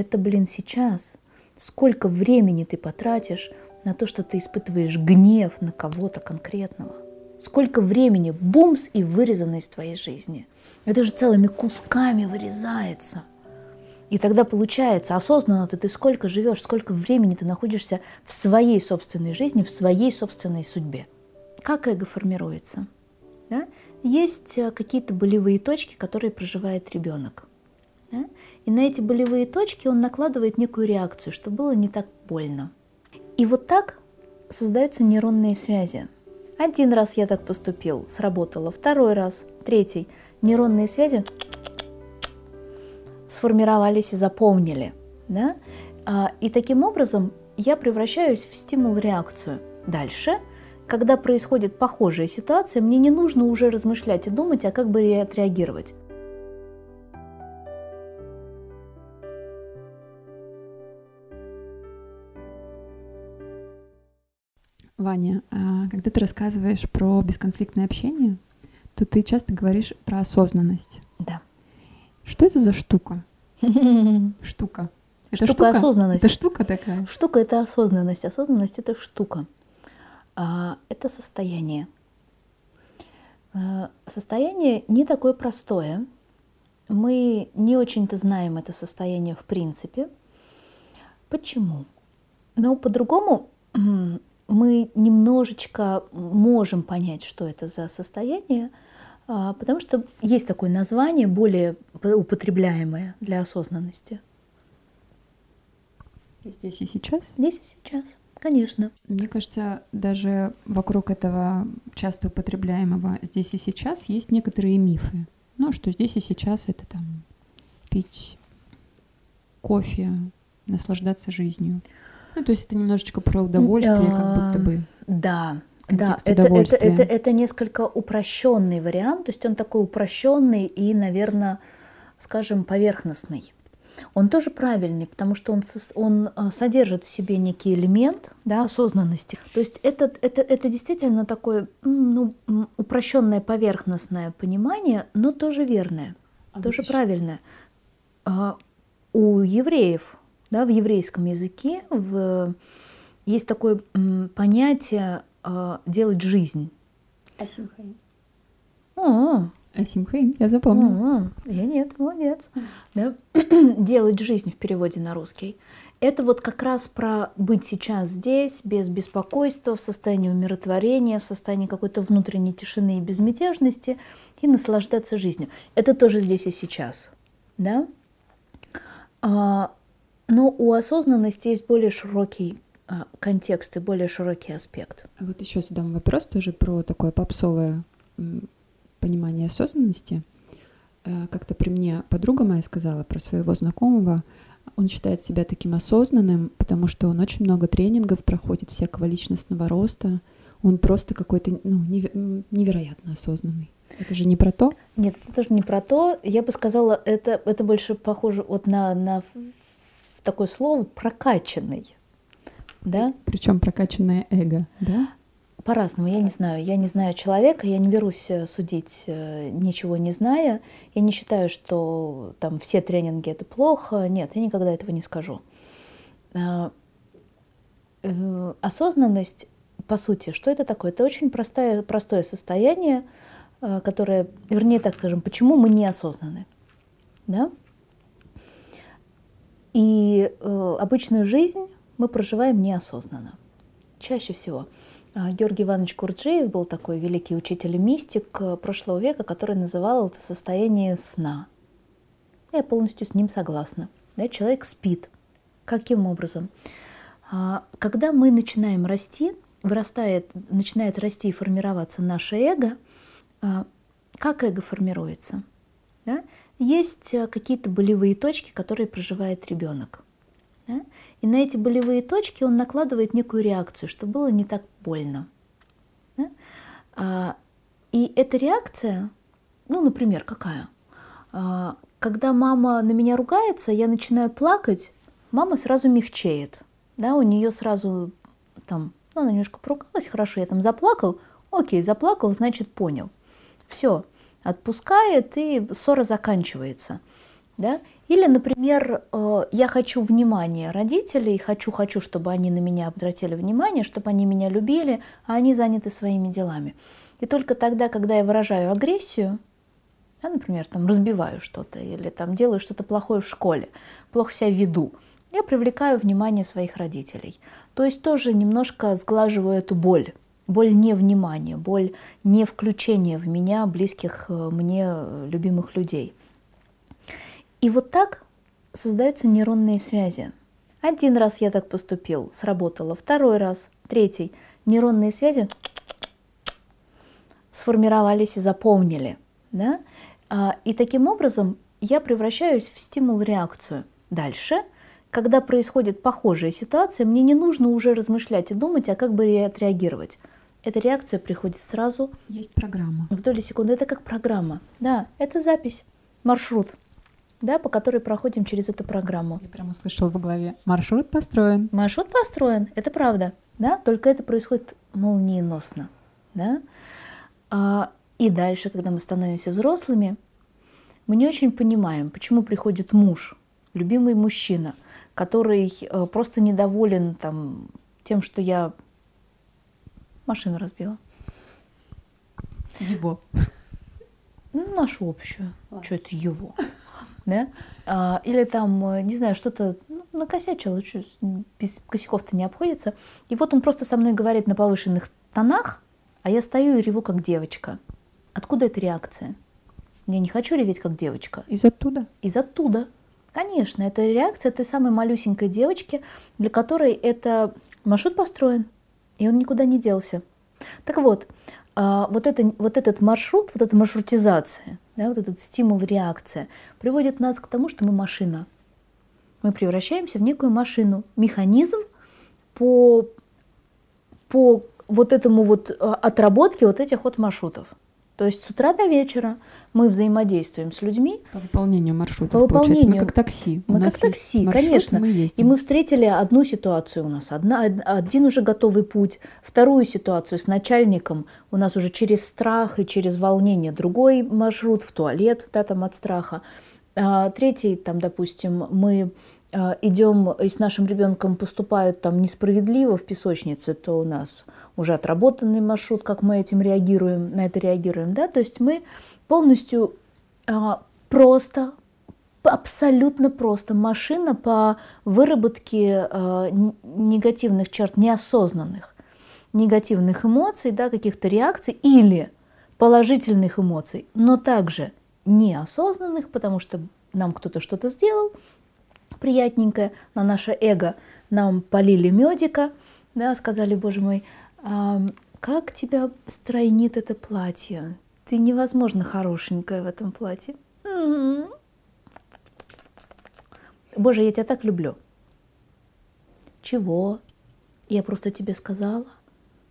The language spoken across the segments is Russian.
это, блин, сейчас. Сколько времени ты потратишь на то, что ты испытываешь гнев на кого-то конкретного. Сколько времени бумс и вырезано из твоей жизни. Это же целыми кусками вырезается. И тогда получается, осознанно ты, ты сколько живешь, сколько времени ты находишься в своей собственной жизни, в своей собственной судьбе. Как эго формируется? Да? Есть э, какие-то болевые точки, которые проживает ребенок. Да? И на эти болевые точки он накладывает некую реакцию, чтобы было не так больно. И вот так создаются нейронные связи. Один раз я так поступил, сработало, второй раз, третий. Нейронные связи сформировались и запомнили. Да? А, и таким образом я превращаюсь в стимул-реакцию. Дальше, когда происходит похожая ситуация, мне не нужно уже размышлять и думать, а как бы отреагировать. Ваня, а когда ты рассказываешь про бесконфликтное общение, то ты часто говоришь про осознанность. Да. Что это за штука? Штука. Это штука, штука осознанность. Это штука такая? Штука — это осознанность. Осознанность — это штука. А, это состояние. А, состояние не такое простое. Мы не очень-то знаем это состояние в принципе. Почему? Но по-другому мы немножечко можем понять, что это за состояние, а, потому что есть такое название, более употребляемое для осознанности. Здесь и сейчас? Здесь и сейчас, конечно. Мне кажется, даже вокруг этого часто употребляемого здесь и сейчас есть некоторые мифы. Ну, что здесь и сейчас это там пить кофе, наслаждаться жизнью. Ну, то есть это немножечко про удовольствие, как будто бы. Да, да, это, это, это, это несколько упрощенный вариант, то есть он такой упрощенный и, наверное, скажем, поверхностный. Он тоже правильный, потому что он, он а, содержит в себе некий элемент да, осознанности. То есть это, это, это действительно такое ну, упрощенное поверхностное понимание, но тоже верное, а тоже правильное. А, у евреев да, в еврейском языке в, есть такое понятие э, делать жизнь. Асимхейм. О, Асимхейм, я запомнила. О, я нет, молодец. Да? делать жизнь в переводе на русский. Это вот как раз про быть сейчас здесь, без беспокойства, в состоянии умиротворения, в состоянии какой-то внутренней тишины и безмятежности, и наслаждаться жизнью. Это тоже здесь и сейчас. Да? А, но у осознанности есть более широкий а, контекст и более широкий аспект. Вот еще задам вопрос тоже про такое попсовое понимание осознанности. Э, как-то при мне подруга моя сказала про своего знакомого, он считает себя таким осознанным, потому что он очень много тренингов проходит всякого личностного роста. Он просто какой-то ну, невероятно осознанный. Это же не про то? Нет, это тоже не про то. Я бы сказала, это, это больше похоже вот на, на такое слово прокачанный. Да? Причем прокачанное эго, да? По-разному, я не знаю. Я не знаю человека, я не берусь э, судить, э, ничего не зная. Я не считаю, что там все тренинги это плохо. Нет, я никогда этого не скажу. Э, осознанность, по сути, что это такое? Это очень простое, простое состояние, которое, вернее, так скажем, почему мы неосознаны. Да? И э, обычную жизнь мы проживаем неосознанно. Чаще всего. А, Георгий Иванович Курджиев был такой великий учитель и мистик э, прошлого века, который называл это состояние сна. Я полностью с ним согласна. Да, человек спит. Каким образом? А, когда мы начинаем расти, вырастает, начинает расти и формироваться наше эго, а, как эго формируется? Да? Есть э, какие-то болевые точки, которые проживает ребенок. Да? И на эти болевые точки он накладывает некую реакцию, чтобы было не так больно. Да? А, и эта реакция, ну, например, какая? А, когда мама на меня ругается, я начинаю плакать, мама сразу мягчеет. Да, у нее сразу там, ну, она немножко поругалась, хорошо, я там заплакал, окей, заплакал, значит, понял. Все, отпускает, и ссора заканчивается. Да? Или, например, э, я хочу внимания родителей, хочу-хочу, чтобы они на меня обратили внимание, чтобы они меня любили, а они заняты своими делами. И только тогда, когда я выражаю агрессию, да, например, там разбиваю что-то или там делаю что-то плохое в школе, плохо себя веду, я привлекаю внимание своих родителей. То есть тоже немножко сглаживаю эту боль. Боль невнимания, боль не включения в меня близких э, мне любимых людей. И вот так создаются нейронные связи. Один раз я так поступил, сработало, второй раз, третий. Нейронные связи сформировались и запомнили. Да? А, и таким образом я превращаюсь в стимул-реакцию. Дальше, когда происходит похожая ситуация, мне не нужно уже размышлять и думать, а как бы отреагировать. Эта реакция приходит сразу. Есть программа. В доли секунды. Это как программа. Да, это запись, маршрут да, по которой проходим через эту программу. Я прямо слышала в голове, маршрут построен. Маршрут построен, это правда, да, только это происходит молниеносно, да. А, и дальше, когда мы становимся взрослыми, мы не очень понимаем, почему приходит муж, любимый мужчина, который э, просто недоволен там, тем, что я машину разбила. Его. Ну, нашу общую. Ладно. Что это его? да, а, или там, э, не знаю, что-то ну, накосячил, без косяков-то не обходится. И вот он просто со мной говорит на повышенных тонах, а я стою и реву как девочка. Откуда эта реакция? Я не хочу реветь как девочка. Из оттуда? Из оттуда. Конечно, это реакция той самой малюсенькой девочки, для которой это маршрут построен, и он никуда не делся. Так вот, а, вот, это, вот этот маршрут, вот эта маршрутизация, да, вот этот стимул-реакция приводит нас к тому, что мы машина. Мы превращаемся в некую машину, механизм по, по вот этому вот а, отработке вот этих вот маршрутов. То есть с утра до вечера мы взаимодействуем с людьми. По выполнению маршрута. По выполнению. Мы как такси. Мы у как такси, маршрут, конечно. Мы ездим. И мы встретили одну ситуацию у нас, одна, один уже готовый путь, вторую ситуацию с начальником у нас уже через страх и через волнение, другой маршрут в туалет, да, там от страха. А, третий, там, допустим, мы идем и с нашим ребенком поступают там несправедливо в песочнице, то у нас уже отработанный маршрут, как мы этим реагируем, на это реагируем, да, то есть мы полностью а, просто, абсолютно просто машина по выработке а, негативных черт, неосознанных негативных эмоций, да, каких-то реакций или положительных эмоций, но также неосознанных, потому что нам кто-то что-то сделал приятненькое, на наше эго нам полили медика, да, сказали, боже мой, а, как тебя стройнит это платье? Ты невозможно хорошенькая в этом платье. М-м-м. Боже, я тебя так люблю. Чего? Я просто тебе сказала.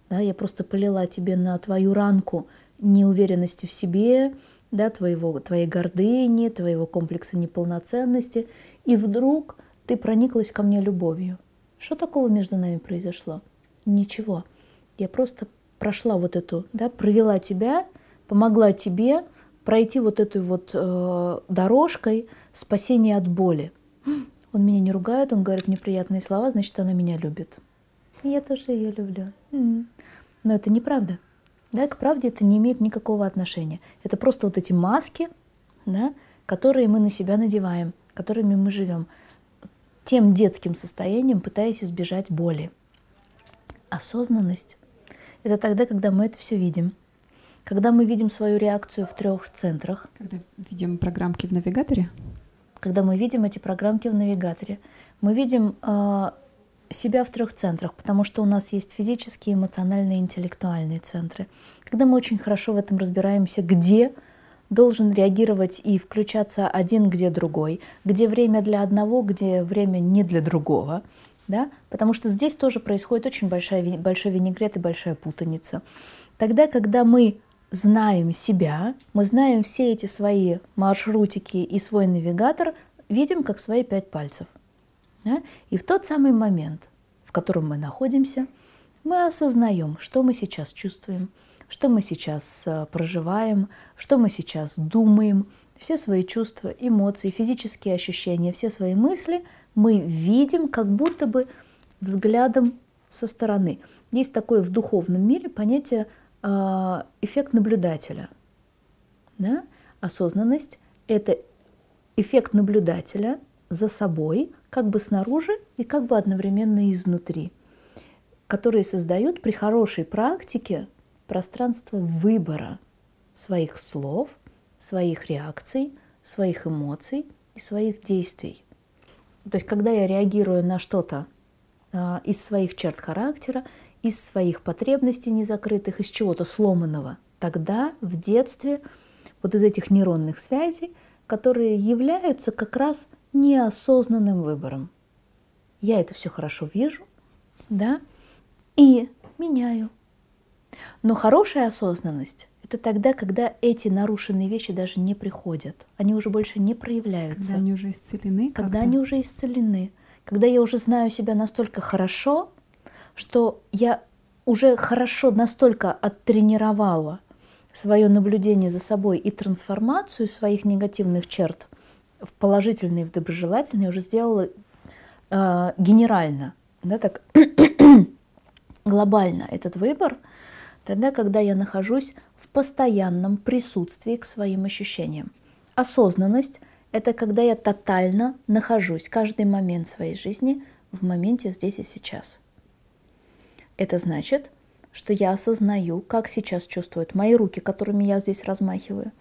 Да, я просто полила тебе на твою ранку неуверенности в себе, да, твоего, твоей гордыни, твоего комплекса неполноценности. И вдруг ты прониклась ко мне любовью. Что такого между нами произошло? Ничего. Я просто прошла вот эту, да, провела тебя, помогла тебе пройти вот этой вот э, дорожкой спасения от боли. Он меня не ругает, он говорит мне приятные слова, значит, она меня любит. Я тоже ее люблю. Но это неправда. Да, к правде это не имеет никакого отношения. Это просто вот эти маски, да, которые мы на себя надеваем, которыми мы живем, тем детским состоянием, пытаясь избежать боли. Осознанность это тогда, когда мы это все видим. Когда мы видим свою реакцию в трех центрах. Когда видим программки в навигаторе? Когда мы видим эти программки в навигаторе. Мы видим э, себя в трех центрах, потому что у нас есть физические, эмоциональные, интеллектуальные центры. Когда мы очень хорошо в этом разбираемся, где должен реагировать и включаться один, где другой, где время для одного, где время не для другого – да? потому что здесь тоже происходит очень большая, большой винегрет и большая путаница. Тогда, когда мы знаем себя, мы знаем все эти свои маршрутики и свой навигатор, видим как свои пять пальцев. Да? И в тот самый момент, в котором мы находимся, мы осознаем, что мы сейчас чувствуем, что мы сейчас э, проживаем, что мы сейчас думаем, все свои чувства, эмоции, физические ощущения, все свои мысли мы видим как будто бы взглядом со стороны. Есть такое в духовном мире понятие э, эффект наблюдателя. Да? Осознанность – это эффект наблюдателя за собой, как бы снаружи и как бы одновременно изнутри, которые создают при хорошей практике пространство выбора своих слов, своих реакций, своих эмоций и своих действий. То есть, когда я реагирую на что-то э, из своих черт характера, из своих потребностей незакрытых, из чего-то сломанного, тогда в детстве вот из этих нейронных связей, которые являются как раз неосознанным выбором. Я это все хорошо вижу, да, и меняю. Но хорошая осознанность – это тогда, когда эти нарушенные вещи даже не приходят, они уже больше не проявляются. Когда они уже исцелены? Когда они уже исцелены. Когда я уже знаю себя настолько хорошо, что я уже хорошо настолько оттренировала свое наблюдение за собой и трансформацию своих негативных черт в положительные, в доброжелательные уже сделала э, генерально, да, так глобально этот выбор, тогда, когда я нахожусь в постоянном присутствии к своим ощущениям. Осознанность – это когда я тотально нахожусь каждый момент своей жизни в моменте здесь и сейчас. Это значит, что я осознаю, как сейчас чувствуют мои руки, которыми я здесь размахиваю.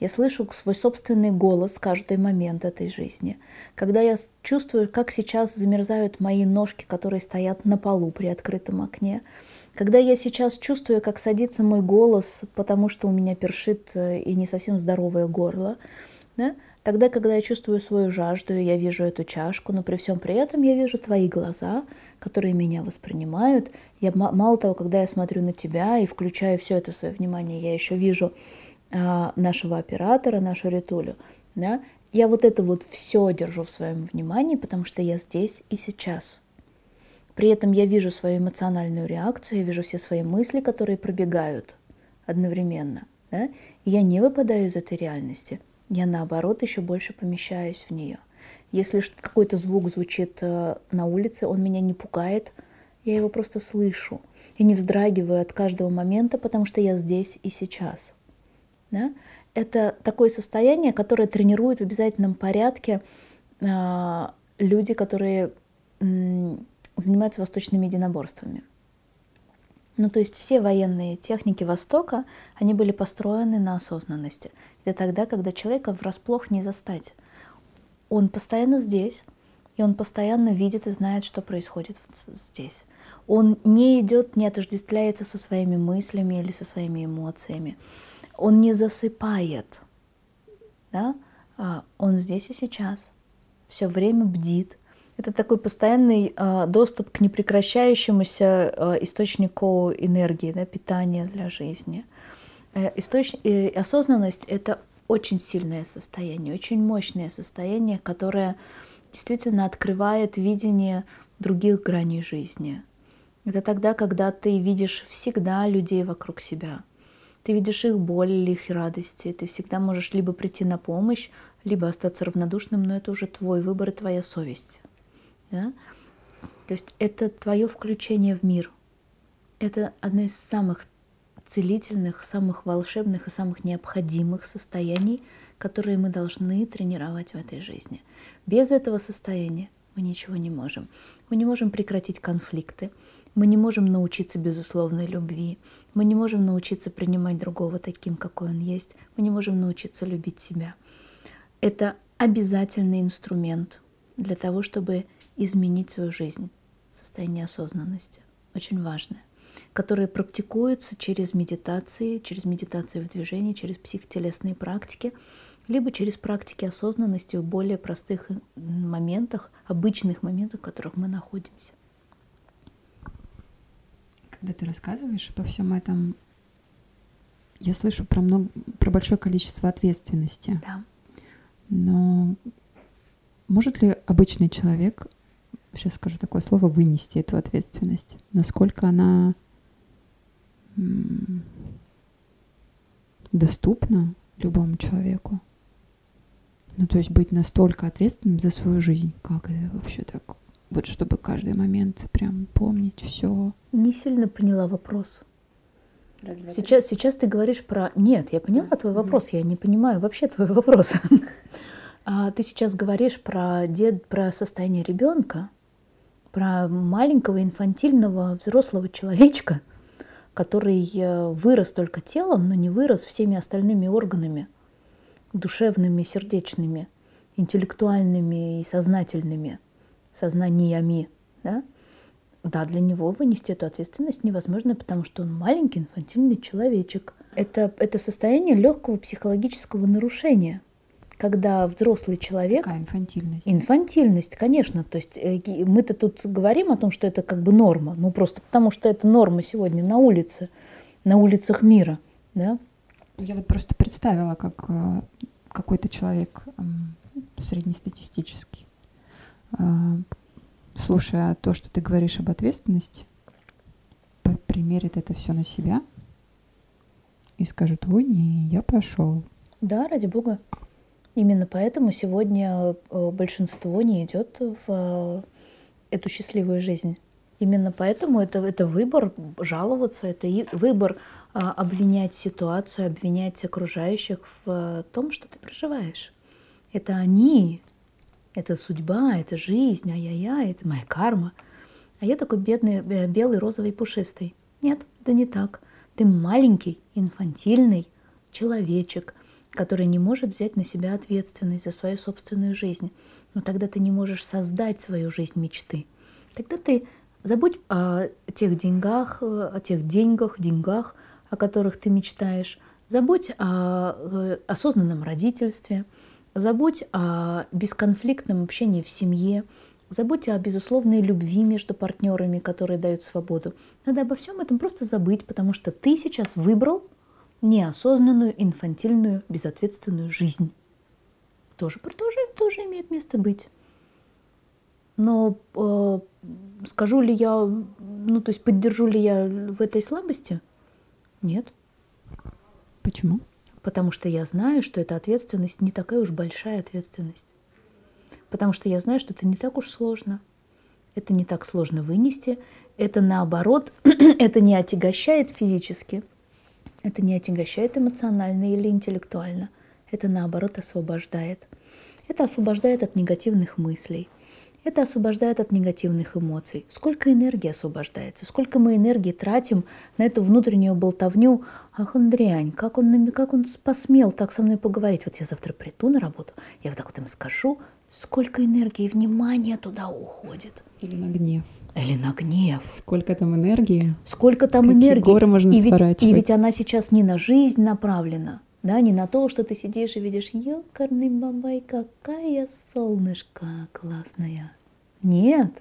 Я слышу свой собственный голос каждый момент этой жизни. Когда я чувствую, как сейчас замерзают мои ножки, которые стоят на полу при открытом окне. Когда я сейчас чувствую, как садится мой голос, потому что у меня першит э, и не совсем здоровое горло. Да? Тогда, когда я чувствую свою жажду, я вижу эту чашку, но при всем при этом я вижу твои глаза, которые меня воспринимают. Я, мало того, когда я смотрю на тебя и включаю все это свое внимание, я еще вижу а, нашего оператора, нашу Ритулю. Да? Я вот это вот все держу в своем внимании, потому что я здесь и сейчас. При этом я вижу свою эмоциональную реакцию, я вижу все свои мысли, которые пробегают одновременно. Да? И я не выпадаю из этой реальности. Я наоборот еще больше помещаюсь в нее. Если какой-то звук звучит э, на улице, он меня не пугает, я его просто слышу. И не вздрагиваю от каждого момента, потому что я здесь и сейчас. Да? Это такое состояние, которое тренируют в обязательном порядке э, люди, которые занимаются восточными единоборствами. Ну, то есть все военные техники Востока, они были построены на осознанности. Это тогда, когда человека врасплох не застать он постоянно здесь, и он постоянно видит и знает, что происходит здесь. Он не идет, не отождествляется со своими мыслями или со своими эмоциями. Он не засыпает. Да? А он здесь и сейчас. Все время бдит. Это такой постоянный э, доступ к непрекращающемуся э, источнику энергии, да, питания для жизни. Э, источ... э, осознанность — это очень сильное состояние, очень мощное состояние, которое действительно открывает видение других граней жизни. Это тогда, когда ты видишь всегда людей вокруг себя. Ты видишь их боль или их радости. Ты всегда можешь либо прийти на помощь, либо остаться равнодушным, но это уже твой выбор и твоя совесть. Да? То есть это твое включение в мир. Это одно из самых целительных, самых волшебных и самых необходимых состояний, которые мы должны тренировать в этой жизни. Без этого состояния мы ничего не можем. Мы не можем прекратить конфликты, мы не можем научиться безусловной любви, мы не можем научиться принимать другого таким, какой он есть, мы не можем научиться любить себя. Это обязательный инструмент для того, чтобы изменить свою жизнь, состояние осознанности. Очень важное которые практикуются через медитации, через медитации в движении, через психотелесные практики, либо через практики осознанности в более простых моментах, обычных моментах, в которых мы находимся. Когда ты рассказываешь обо всем этом, я слышу про, много, про большое количество ответственности. Да. Но может ли обычный человек, сейчас скажу такое слово, вынести эту ответственность? Насколько она доступно любому человеку. Ну, то есть быть настолько ответственным за свою жизнь, как это вообще так? Вот чтобы каждый момент прям помнить все. Не сильно поняла вопрос. Сейчас, сейчас ты говоришь про... Нет, я поняла твой вопрос, я не понимаю вообще твой вопрос. А ты сейчас говоришь про, дед, про состояние ребенка, про маленького инфантильного взрослого человечка, который э, вырос только телом, но не вырос всеми остальными органами, душевными, сердечными, интеллектуальными и сознательными, сознаниями. Да? Да, для него вынести эту ответственность невозможно, потому что он маленький инфантильный человечек. Это, это состояние легкого психологического нарушения, когда взрослый человек... Какая инфантильность? Инфантильность, конечно. То есть э, мы-то тут говорим о том, что это как бы норма, ну просто потому что это норма сегодня на улице, на улицах мира, да? Я вот просто представила, как э, какой-то человек среднестатистический э, слушая то, что ты говоришь об ответственности, примерит это все на себя и скажет, ой, не, я пошел. Да, ради бога. Именно поэтому сегодня э, большинство не идет в э, эту счастливую жизнь. Именно поэтому это, это выбор жаловаться, это выбор а, обвинять ситуацию, обвинять окружающих в том, что ты проживаешь. Это они это судьба, это жизнь, ай-яй-яй, это моя карма. А я такой бедный, э, белый, розовый, пушистый. Нет, это не так. Ты маленький, инфантильный человечек, который не может взять на себя ответственность за свою собственную жизнь. Но тогда ты не можешь создать свою жизнь мечты. Тогда ты забудь о тех деньгах, о тех деньгах, деньгах, о которых ты мечтаешь. Забудь о э, осознанном родительстве – Забудь о бесконфликтном общении в семье, забудь о безусловной любви между партнерами, которые дают свободу. Надо обо всем этом просто забыть, потому что ты сейчас выбрал неосознанную, инфантильную, безответственную жизнь. Тоже, тоже, тоже имеет место быть. Но э, скажу ли я, ну то есть поддержу ли я в этой слабости? Нет. Почему? потому что я знаю, что эта ответственность не такая уж большая ответственность. Потому что я знаю, что это не так уж сложно. Это не так сложно вынести. Это наоборот, это не отягощает физически, это не отягощает эмоционально или интеллектуально. Это наоборот освобождает. Это освобождает от негативных мыслей. Это освобождает от негативных эмоций. Сколько энергии освобождается, сколько мы энергии тратим на эту внутреннюю болтовню. Ах, он дрянь, как он, как он посмел так со мной поговорить. Вот я завтра приду на работу, я вот так вот им скажу, сколько энергии и внимания туда уходит. Или на гнев. Или на гнев. Сколько там энергии. Сколько там Какие энергии. горы можно и ведь, и ведь она сейчас не на жизнь направлена, да, не на то, что ты сидишь и видишь, ёкарный бабай, какая солнышко классная. Нет,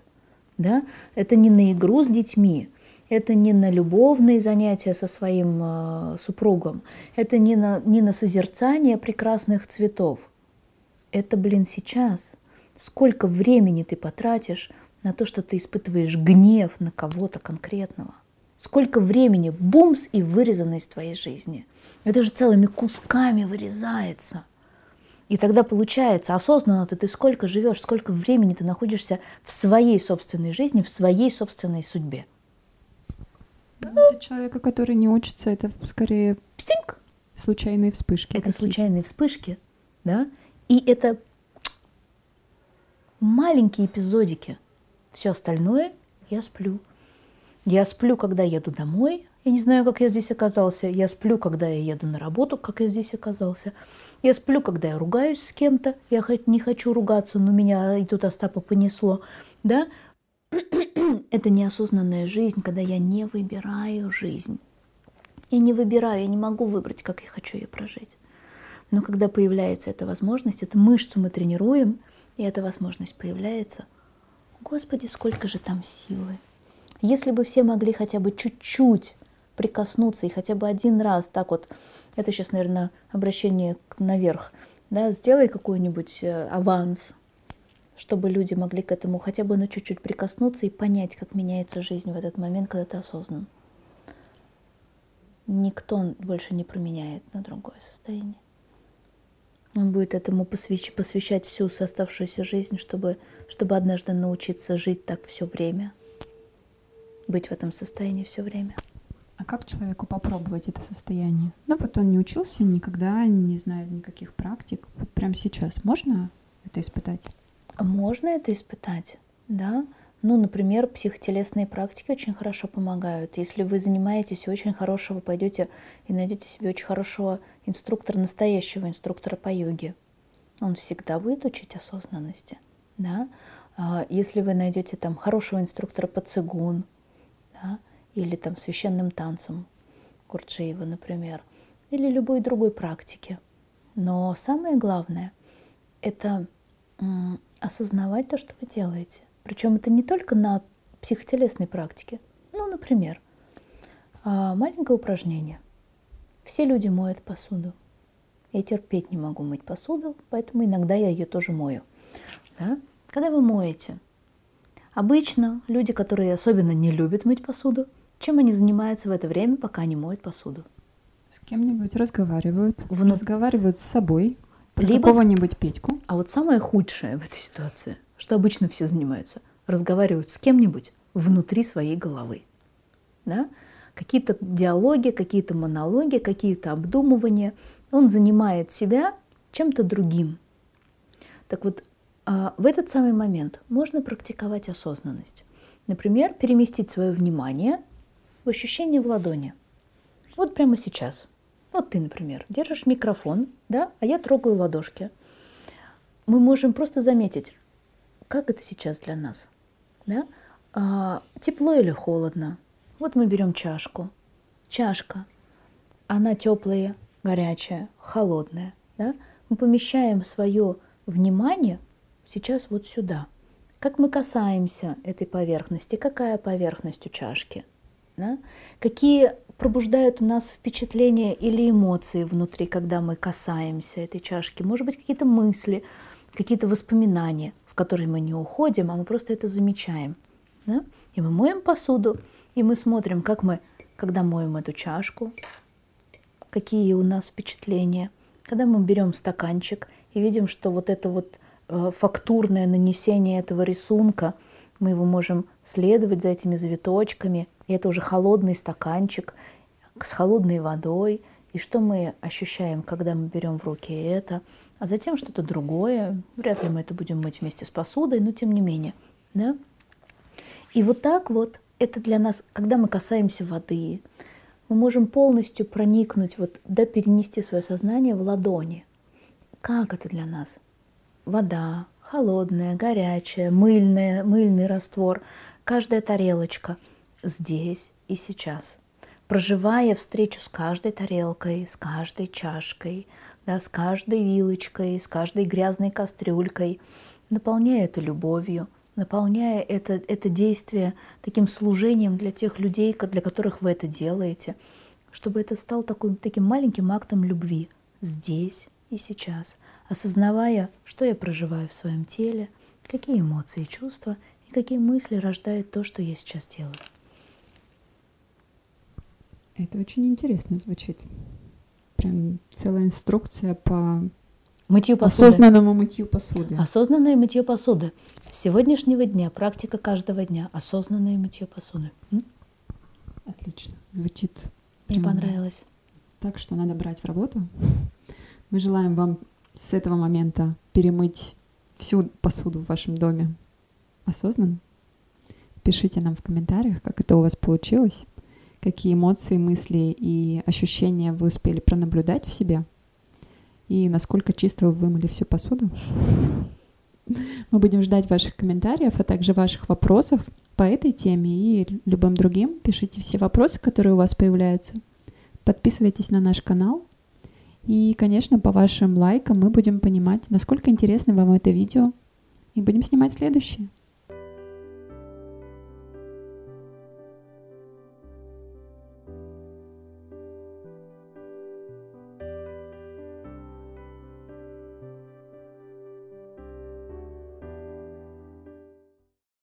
да, это не на игру с детьми, это не на любовные занятия со своим э, супругом, это не на, не на созерцание прекрасных цветов. Это, блин, сейчас. Сколько времени ты потратишь на то, что ты испытываешь гнев на кого-то конкретного? Сколько времени бумс и вырезано из твоей жизни? Это же целыми кусками вырезается. И тогда получается, осознанно ты, ты сколько живешь, сколько времени ты находишься в своей собственной жизни, в своей собственной судьбе. Ну, для человека, который не учится, это скорее Стинг. случайные вспышки. Это случайные вспышки, да? И это маленькие эпизодики. Все остальное я сплю. Я сплю, когда еду домой. Я не знаю, как я здесь оказался. Я сплю, когда я еду на работу, как я здесь оказался. Я сплю, когда я ругаюсь с кем-то. Я хоть не хочу ругаться, но меня и тут Остапа понесло. Да? Это неосознанная жизнь, когда я не выбираю жизнь. Я не выбираю, я не могу выбрать, как я хочу ее прожить. Но когда появляется эта возможность, эту мышцу мы тренируем, и эта возможность появляется, Господи, сколько же там силы. Если бы все могли хотя бы чуть-чуть прикоснуться и хотя бы один раз так вот, это сейчас, наверное, обращение наверх, да, сделай какой-нибудь э, аванс, чтобы люди могли к этому хотя бы на чуть-чуть прикоснуться и понять, как меняется жизнь в этот момент, когда ты осознан. Никто больше не променяет на другое состояние. Он будет этому посвящ- посвящать всю оставшуюся жизнь, чтобы, чтобы однажды научиться жить так все время, быть в этом состоянии все время. А как человеку попробовать это состояние? Ну вот он не учился никогда, не знает никаких практик. Вот прямо сейчас можно это испытать? Можно это испытать, да? Ну, например, психотелесные практики очень хорошо помогают. Если вы занимаетесь очень хорошего, пойдете и найдете себе очень хорошего инструктора, настоящего инструктора по йоге, он всегда будет учить осознанности. Да? А если вы найдете там хорошего инструктора по цигун, да, или там священным танцем Курджиева, например, или любой другой практики. Но самое главное – это осознавать то, что вы делаете. Причем это не только на психотелесной практике. Ну, например, а, маленькое упражнение. Все люди моют посуду. Я терпеть не могу мыть посуду, поэтому иногда я ее тоже мою. Да? Когда вы моете, обычно люди, которые особенно не любят мыть посуду, чем они занимаются в это время, пока они моют посуду? С кем-нибудь разговаривают, Вну... разговаривают с собой, про Либо какого-нибудь Петьку. А вот самое худшее в этой ситуации – что обычно все занимаются, разговаривают с кем-нибудь внутри своей головы. Да? Какие-то диалоги, какие-то монологи, какие-то обдумывания. Он занимает себя чем-то другим. Так вот, а, в этот самый момент можно практиковать осознанность. Например, переместить свое внимание в ощущение в ладони. Вот прямо сейчас. Вот ты, например, держишь микрофон, да, а я трогаю ладошки. Мы можем просто заметить, как это сейчас для нас? Да? А, тепло или холодно? Вот мы берем чашку. Чашка. Она теплая, горячая, холодная. Да? Мы помещаем свое внимание сейчас вот сюда. Как мы касаемся этой поверхности? Какая поверхность у чашки? Да? Какие пробуждают у нас впечатления или эмоции внутри, когда мы касаемся этой чашки? Может быть, какие-то мысли, какие-то воспоминания – в который мы не уходим, а мы просто это замечаем. Да? И мы моем посуду, и мы смотрим, как мы, когда моем эту чашку, какие у нас впечатления. Когда мы берем стаканчик и видим, что вот это вот э, фактурное нанесение этого рисунка, мы его можем следовать за этими завиточками, и это уже холодный стаканчик с холодной водой. И что мы ощущаем, когда мы берем в руки это – а затем что-то другое. Вряд ли мы это будем мыть вместе с посудой, но тем не менее. Да? И вот так вот это для нас, когда мы касаемся воды, мы можем полностью проникнуть, вот, да, перенести свое сознание в ладони. Как это для нас? Вода, холодная, горячая, мыльная, мыльный раствор, каждая тарелочка здесь и сейчас. Проживая встречу с каждой тарелкой, с каждой чашкой, да, с каждой вилочкой, с каждой грязной кастрюлькой, наполняя это любовью, наполняя это, это действие таким служением для тех людей, для которых вы это делаете, чтобы это стал такой, таким маленьким актом любви здесь и сейчас, осознавая, что я проживаю в своем теле, какие эмоции и чувства, и какие мысли рождает то, что я сейчас делаю. Это очень интересно звучит прям целая инструкция по мытью посуды. осознанному мытью посуды. Осознанное мытье посуды. С сегодняшнего дня, практика каждого дня, осознанное мытье посуды. М? Отлично. Звучит. Мне понравилось. Так что надо брать в работу. Мы желаем вам с этого момента перемыть всю посуду в вашем доме осознанно. Пишите нам в комментариях, как это у вас получилось какие эмоции, мысли и ощущения вы успели пронаблюдать в себе, и насколько чисто вы вымыли всю посуду. Мы будем ждать ваших комментариев, а также ваших вопросов по этой теме и любым другим. Пишите все вопросы, которые у вас появляются. Подписывайтесь на наш канал. И, конечно, по вашим лайкам мы будем понимать, насколько интересно вам это видео. И будем снимать следующее.